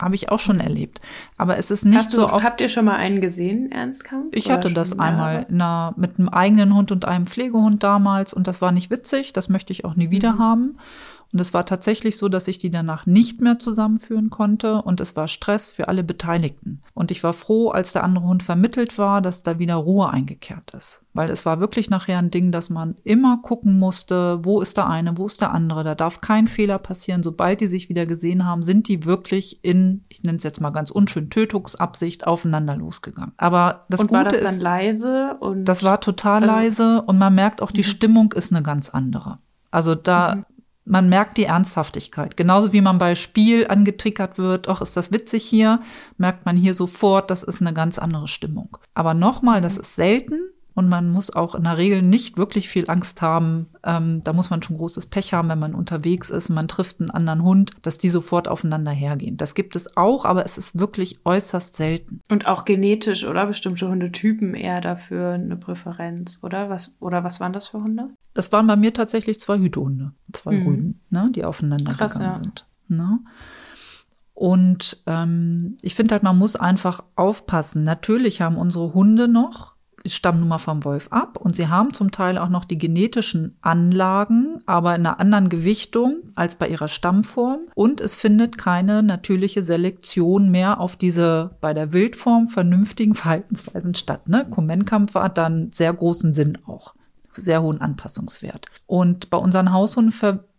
habe ich auch schon erlebt. Aber es ist nicht Hast so oft. Habt ihr schon mal einen gesehen, Ernstkampf? Ich hatte das einmal einer, mit einem eigenen Hund und einem Pflegehund damals und das war nicht witzig. Das möchte ich auch nie wieder mhm. haben. Und es war tatsächlich so, dass ich die danach nicht mehr zusammenführen konnte und es war Stress für alle Beteiligten. Und ich war froh, als der andere Hund vermittelt war, dass da wieder Ruhe eingekehrt ist. Weil es war wirklich nachher ein Ding, dass man immer gucken musste, wo ist der eine, wo ist der andere. Da darf kein Fehler passieren. Sobald die sich wieder gesehen haben, sind die wirklich in, ich nenne es jetzt mal ganz unschön, Tötungsabsicht aufeinander losgegangen. Aber das und Gute war das ist, dann leise? Und das war total also, leise und man merkt auch, die mhm. Stimmung ist eine ganz andere. Also da, mhm man merkt die Ernsthaftigkeit. Genauso wie man bei Spiel angetriggert wird, ach, ist das witzig hier, merkt man hier sofort, das ist eine ganz andere Stimmung. Aber nochmal, das ist selten und man muss auch in der Regel nicht wirklich viel Angst haben. Ähm, da muss man schon großes Pech haben, wenn man unterwegs ist, man trifft einen anderen Hund, dass die sofort aufeinander hergehen. Das gibt es auch, aber es ist wirklich äußerst selten. Und auch genetisch, oder? Bestimmte Hundetypen eher dafür eine Präferenz, oder? Was, oder was waren das für Hunde? Das waren bei mir tatsächlich zwei Hütehunde, zwei mhm. Rüden, ne, die aufeinander Krass, gegangen ja. sind. Ne? Und ähm, ich finde halt, man muss einfach aufpassen. Natürlich haben unsere Hunde noch mal vom Wolf ab und sie haben zum Teil auch noch die genetischen Anlagen, aber in einer anderen Gewichtung als bei ihrer Stammform und es findet keine natürliche Selektion mehr auf diese bei der Wildform vernünftigen Verhaltensweisen statt. Ne? Kommentkampf hat dann sehr großen Sinn auch sehr hohen Anpassungswert. Und bei unseren Haushunden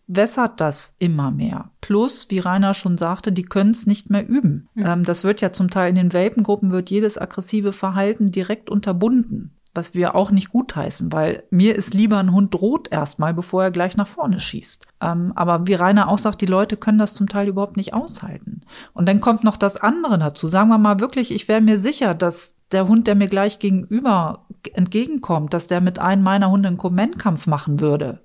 verwässert das immer mehr. Plus, wie Rainer schon sagte, die können es nicht mehr üben. Mhm. Ähm, das wird ja zum Teil in den Welpengruppen wird jedes aggressive Verhalten direkt unterbunden was wir auch nicht gutheißen, weil mir ist lieber ein Hund droht erstmal, bevor er gleich nach vorne schießt. Ähm, aber wie Rainer auch sagt, die Leute können das zum Teil überhaupt nicht aushalten. Und dann kommt noch das andere dazu. Sagen wir mal wirklich, ich wäre mir sicher, dass der Hund, der mir gleich gegenüber entgegenkommt, dass der mit einem meiner Hunde einen Kommentkampf machen würde.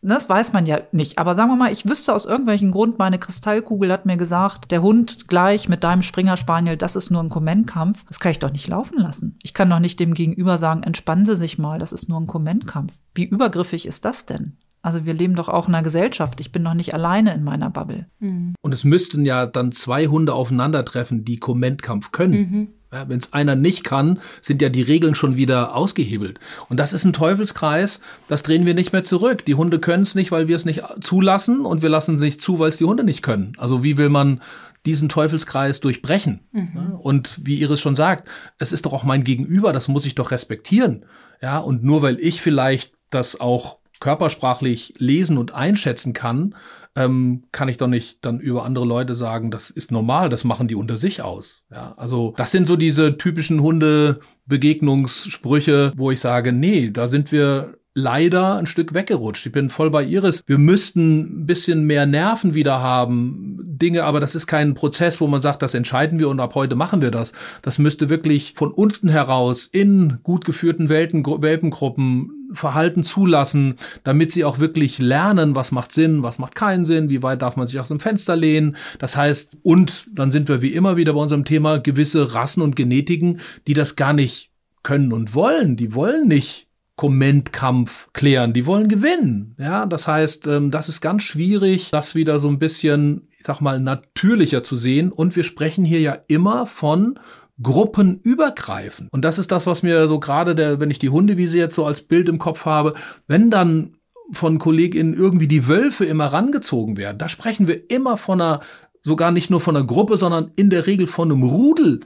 Das weiß man ja nicht. Aber sagen wir mal, ich wüsste aus irgendwelchen Grund, meine Kristallkugel hat mir gesagt, der Hund gleich mit deinem Springer Spaniel, das ist nur ein Kommentkampf. Das kann ich doch nicht laufen lassen. Ich kann doch nicht dem Gegenüber sagen, entspannen Sie sich mal, das ist nur ein Kommentkampf. Wie übergriffig ist das denn? Also wir leben doch auch in einer Gesellschaft. Ich bin doch nicht alleine in meiner Bubble. Mhm. Und es müssten ja dann zwei Hunde aufeinandertreffen, die Kommentkampf können. Mhm. Ja, Wenn es einer nicht kann, sind ja die Regeln schon wieder ausgehebelt. Und das ist ein Teufelskreis, das drehen wir nicht mehr zurück. Die Hunde können es nicht, weil wir es nicht zulassen und wir lassen es nicht zu, weil es die Hunde nicht können. Also wie will man diesen Teufelskreis durchbrechen? Mhm. Und wie Iris schon sagt, es ist doch auch mein Gegenüber, das muss ich doch respektieren. Ja, und nur weil ich vielleicht das auch körpersprachlich lesen und einschätzen kann, ähm, kann ich doch nicht dann über andere Leute sagen, das ist normal, das machen die unter sich aus. Ja, also das sind so diese typischen Hunde-Begegnungssprüche, wo ich sage, nee, da sind wir leider ein Stück weggerutscht. Ich bin voll bei Iris. Wir müssten ein bisschen mehr Nerven wieder haben. Dinge, aber das ist kein Prozess, wo man sagt, das entscheiden wir und ab heute machen wir das. Das müsste wirklich von unten heraus in gut geführten Welten, Welpengruppen Verhalten zulassen, damit sie auch wirklich lernen, was macht Sinn, was macht keinen Sinn, wie weit darf man sich aus dem Fenster lehnen. Das heißt, und dann sind wir wie immer wieder bei unserem Thema gewisse Rassen und Genetiken, die das gar nicht können und wollen. Die wollen nicht Kommentkampf klären. Die wollen gewinnen. Ja, das heißt, ähm, das ist ganz schwierig, das wieder so ein bisschen, ich sag mal, natürlicher zu sehen. Und wir sprechen hier ja immer von gruppenübergreifend. Und das ist das, was mir so gerade der, wenn ich die Hundewiese jetzt so als Bild im Kopf habe, wenn dann von KollegInnen irgendwie die Wölfe immer rangezogen werden, da sprechen wir immer von einer, sogar nicht nur von einer Gruppe, sondern in der Regel von einem Rudel.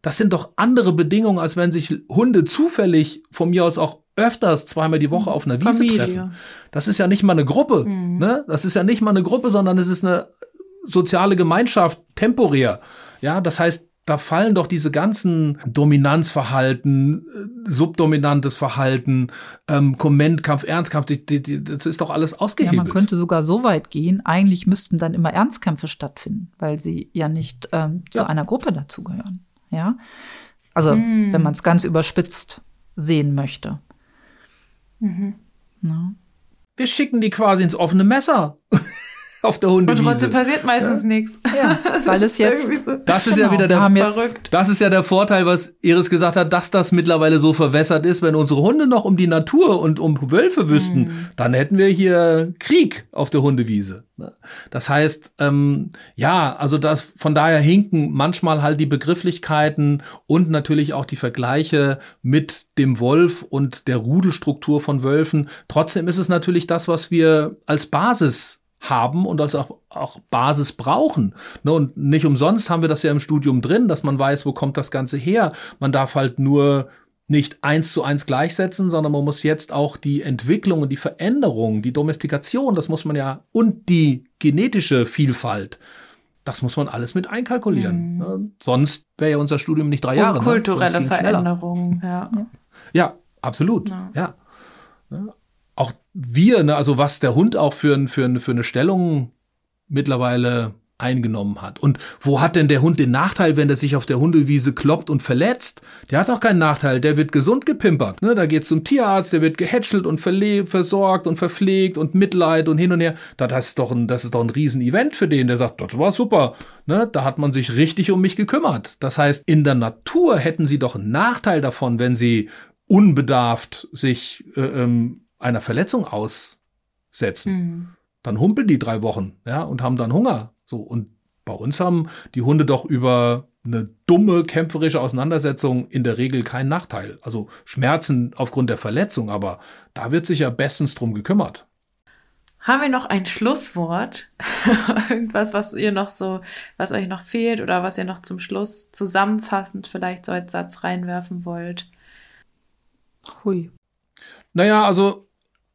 Das sind doch andere Bedingungen, als wenn sich Hunde zufällig von mir aus auch öfters zweimal die Woche auf einer Wiese Familie. treffen. Das ist ja nicht mal eine Gruppe. Mhm. Ne? Das ist ja nicht mal eine Gruppe, sondern es ist eine soziale Gemeinschaft temporär. Ja, das heißt, da fallen doch diese ganzen Dominanzverhalten, äh, subdominantes Verhalten, ähm, Kommentkampf, Ernstkampf, die, die, die, das ist doch alles ausgehebelt. Ja, man könnte sogar so weit gehen, eigentlich müssten dann immer Ernstkämpfe stattfinden, weil sie ja nicht ähm, zu ja. einer Gruppe dazugehören. Ja, also hm. wenn man es ganz überspitzt sehen möchte. Mhm. Wir schicken die quasi ins offene Messer. auf der Hundewiese. Und trotzdem passiert meistens ja. nichts. Ja, weil es jetzt. So das ist genau, ja wieder der verrückt. Das ist ja der Vorteil, was Iris gesagt hat, dass das mittlerweile so verwässert ist. Wenn unsere Hunde noch um die Natur und um Wölfe wüssten, mhm. dann hätten wir hier Krieg auf der Hundewiese. Das heißt, ähm, ja, also das von daher hinken manchmal halt die Begrifflichkeiten und natürlich auch die Vergleiche mit dem Wolf und der Rudelstruktur von Wölfen. Trotzdem ist es natürlich das, was wir als Basis haben und als auch, auch Basis brauchen. Ne, und nicht umsonst haben wir das ja im Studium drin, dass man weiß, wo kommt das Ganze her. Man darf halt nur nicht eins zu eins gleichsetzen, sondern man muss jetzt auch die Entwicklung und die Veränderung, die Domestikation, das muss man ja, und die genetische Vielfalt, das muss man alles mit einkalkulieren. Mhm. Ne? Sonst wäre ja unser Studium nicht drei Jahre. Und ne? kulturelle ne? Veränderungen, ja. Ja, absolut. Ja. ja. Auch wir, ne, also was der Hund auch für, für, für eine Stellung mittlerweile eingenommen hat. Und wo hat denn der Hund den Nachteil, wenn er sich auf der Hundewiese kloppt und verletzt? Der hat doch keinen Nachteil, der wird gesund gepimpert. Ne? Da geht's zum Tierarzt, der wird gehätschelt und versorgt und verpflegt und Mitleid und hin und her. Das ist doch ein, das ist doch ein Riesenevent für den, der sagt, das war super. Ne? Da hat man sich richtig um mich gekümmert. Das heißt, in der Natur hätten sie doch einen Nachteil davon, wenn sie unbedarft sich äh, ähm, einer Verletzung aussetzen. Mhm. Dann humpeln die drei Wochen, ja, und haben dann Hunger. So. Und bei uns haben die Hunde doch über eine dumme kämpferische Auseinandersetzung in der Regel keinen Nachteil. Also Schmerzen aufgrund der Verletzung, aber da wird sich ja bestens drum gekümmert. Haben wir noch ein Schlusswort? Irgendwas, was ihr noch so, was euch noch fehlt oder was ihr noch zum Schluss zusammenfassend vielleicht so als Satz reinwerfen wollt? Hui. Naja, also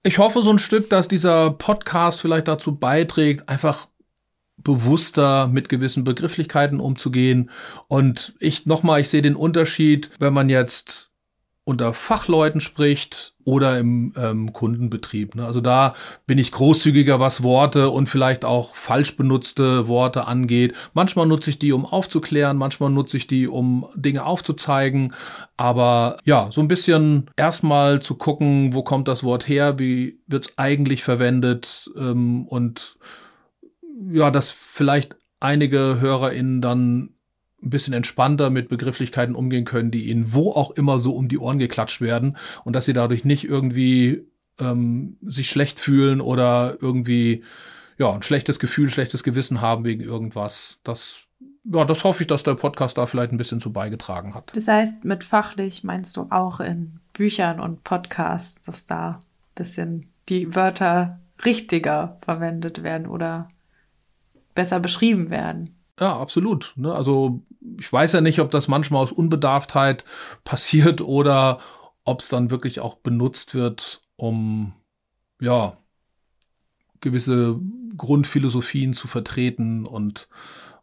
Ich hoffe so ein Stück, dass dieser Podcast vielleicht dazu beiträgt, einfach bewusster mit gewissen Begrifflichkeiten umzugehen. Und ich nochmal, ich sehe den Unterschied, wenn man jetzt unter Fachleuten spricht oder im ähm, Kundenbetrieb. Ne? Also da bin ich großzügiger, was Worte und vielleicht auch falsch benutzte Worte angeht. Manchmal nutze ich die, um aufzuklären, manchmal nutze ich die, um Dinge aufzuzeigen. Aber ja, so ein bisschen erstmal zu gucken, wo kommt das Wort her, wie wird es eigentlich verwendet ähm, und ja, dass vielleicht einige HörerInnen dann ein bisschen entspannter mit Begrifflichkeiten umgehen können, die ihnen wo auch immer so um die Ohren geklatscht werden und dass sie dadurch nicht irgendwie ähm, sich schlecht fühlen oder irgendwie ja ein schlechtes Gefühl, ein schlechtes Gewissen haben wegen irgendwas. Das ja, das hoffe ich, dass der Podcast da vielleicht ein bisschen zu beigetragen hat. Das heißt, mit fachlich meinst du auch in Büchern und Podcasts, dass da ein bisschen die Wörter richtiger verwendet werden oder besser beschrieben werden. Ja, absolut. Ne? Also ich weiß ja nicht, ob das manchmal aus Unbedarftheit passiert oder ob es dann wirklich auch benutzt wird, um ja gewisse Grundphilosophien zu vertreten und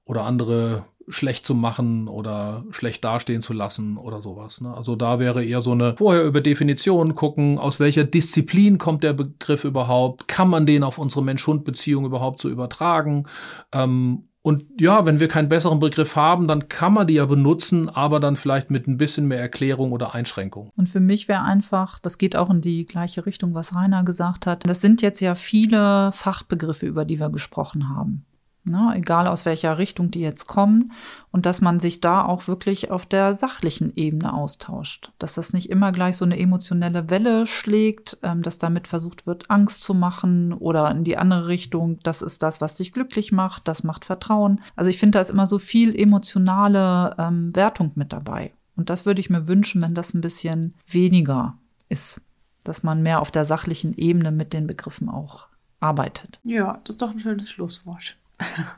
oder andere schlecht zu machen oder schlecht dastehen zu lassen oder sowas. Ne? Also da wäre eher so eine vorher über Definitionen gucken, aus welcher Disziplin kommt der Begriff überhaupt, kann man den auf unsere Mensch-Hund-Beziehung überhaupt so übertragen ähm, und ja, wenn wir keinen besseren Begriff haben, dann kann man die ja benutzen, aber dann vielleicht mit ein bisschen mehr Erklärung oder Einschränkung. Und für mich wäre einfach, das geht auch in die gleiche Richtung, was Rainer gesagt hat. Das sind jetzt ja viele Fachbegriffe, über die wir gesprochen haben ne, egal aus welcher Richtung die jetzt kommen, und dass man sich da auch wirklich auf der sachlichen Ebene austauscht. Dass das nicht immer gleich so eine emotionelle Welle schlägt, ähm, dass damit versucht wird, Angst zu machen oder in die andere Richtung, das ist das, was dich glücklich macht, das macht Vertrauen. Also ich finde, da ist immer so viel emotionale ähm, Wertung mit dabei. Und das würde ich mir wünschen, wenn das ein bisschen weniger ist. Dass man mehr auf der sachlichen Ebene mit den Begriffen auch arbeitet. Ja, das ist doch ein schönes Schlusswort.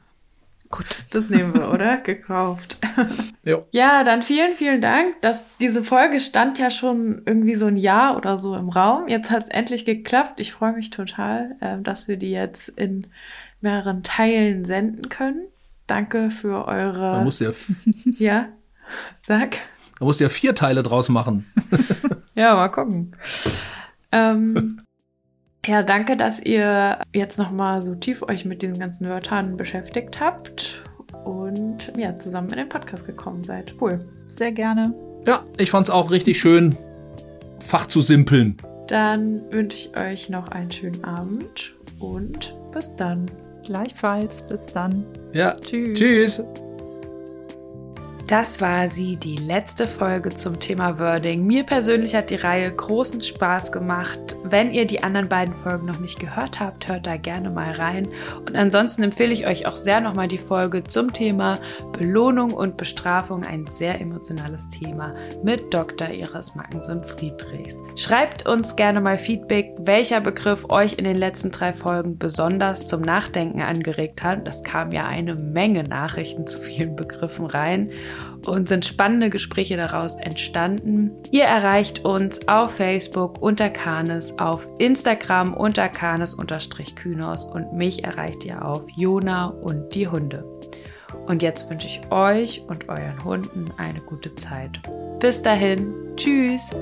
Gut, das nehmen wir, oder? Gekauft. Jo. Ja, dann vielen, vielen Dank. dass diese Folge stand ja schon irgendwie so ein Jahr oder so im Raum. Jetzt hat es endlich geklappt. Ich freue mich total, äh, dass wir die jetzt in mehreren Teilen senden können. Danke für eure. Man muss ja. ja, sag. Man muss ja vier Teile draus machen. ja, mal gucken. Ähm, ja, danke, dass ihr jetzt nochmal so tief euch mit diesen ganzen Wörtern beschäftigt habt und ja, zusammen in den Podcast gekommen seid. Cool. Sehr gerne. Ja, ich fand es auch richtig schön, Fach zu simpeln. Dann wünsche ich euch noch einen schönen Abend und bis dann. Gleichfalls, bis dann. Ja, tschüss. Tschüss. Das war sie, die letzte Folge zum Thema Wording. Mir persönlich hat die Reihe großen Spaß gemacht. Wenn ihr die anderen beiden Folgen noch nicht gehört habt, hört da gerne mal rein. Und ansonsten empfehle ich euch auch sehr nochmal die Folge zum Thema Belohnung und Bestrafung, ein sehr emotionales Thema mit Dr. Iris Mackensen-Friedrichs. Schreibt uns gerne mal Feedback, welcher Begriff euch in den letzten drei Folgen besonders zum Nachdenken angeregt hat. Das kam ja eine Menge Nachrichten zu vielen Begriffen rein und sind spannende Gespräche daraus entstanden. Ihr erreicht uns auf Facebook unter Kanes, auf Instagram unter Kanes-Kynos und mich erreicht ihr auf Jona und die Hunde. Und jetzt wünsche ich euch und euren Hunden eine gute Zeit. Bis dahin, tschüss!